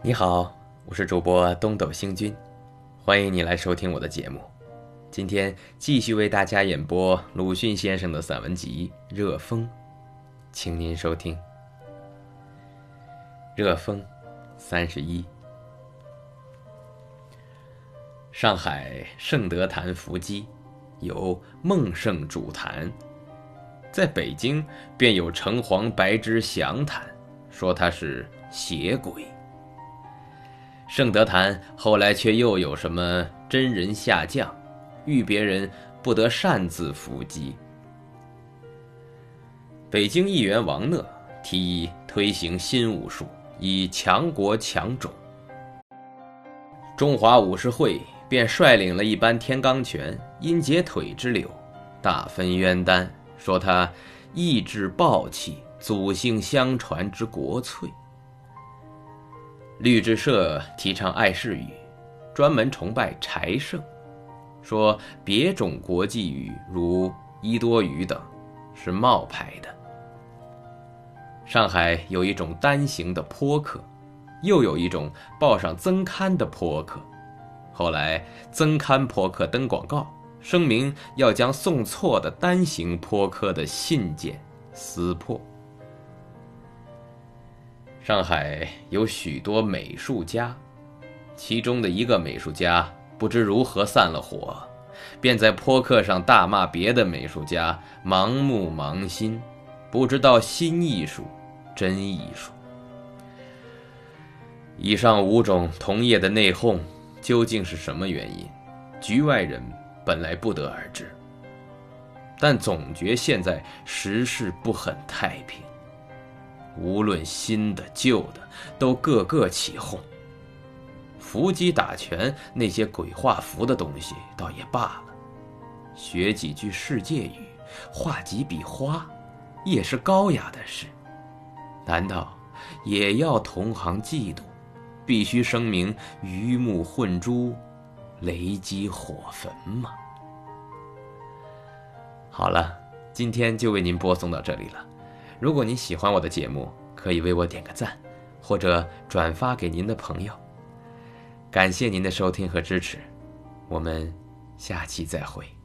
你好，我是主播东斗星君，欢迎你来收听我的节目。今天继续为大家演播鲁迅先生的散文集《热风》，请您收听《热风》三十一。上海圣德坛伏击，有孟圣主坛；在北京便有城隍白之祥谈，说他是邪鬼。圣德坛后来却又有什么真人下降，遇别人不得擅自伏击。北京议员王讷提议推行新武术，以强国强种。中华武士会便率领了一班天罡拳，因解腿之流，大分冤丹，说他意志暴气，祖姓相传之国粹。律制社提倡爱世语，专门崇拜柴圣，说别种国际语如伊多语等是冒牌的。上海有一种单行的坡刻，又有一种报上增刊的坡刻。后来增刊坡刻登广告，声明要将送错的单行坡刻的信件撕破。上海有许多美术家，其中的一个美术家不知如何散了伙，便在坡刻上大骂别的美术家盲目盲心，不知道新艺术、真艺术。以上五种同业的内讧究竟是什么原因，局外人本来不得而知，但总觉现在时事不很太平。无论新的旧的，都个个起哄。伏击打拳那些鬼画符的东西倒也罢了，学几句世界语，画几笔花，也是高雅的事。难道也要同行嫉妒，必须声明鱼目混珠，雷击火焚吗？好了，今天就为您播送到这里了。如果您喜欢我的节目，可以为我点个赞，或者转发给您的朋友。感谢您的收听和支持，我们下期再会。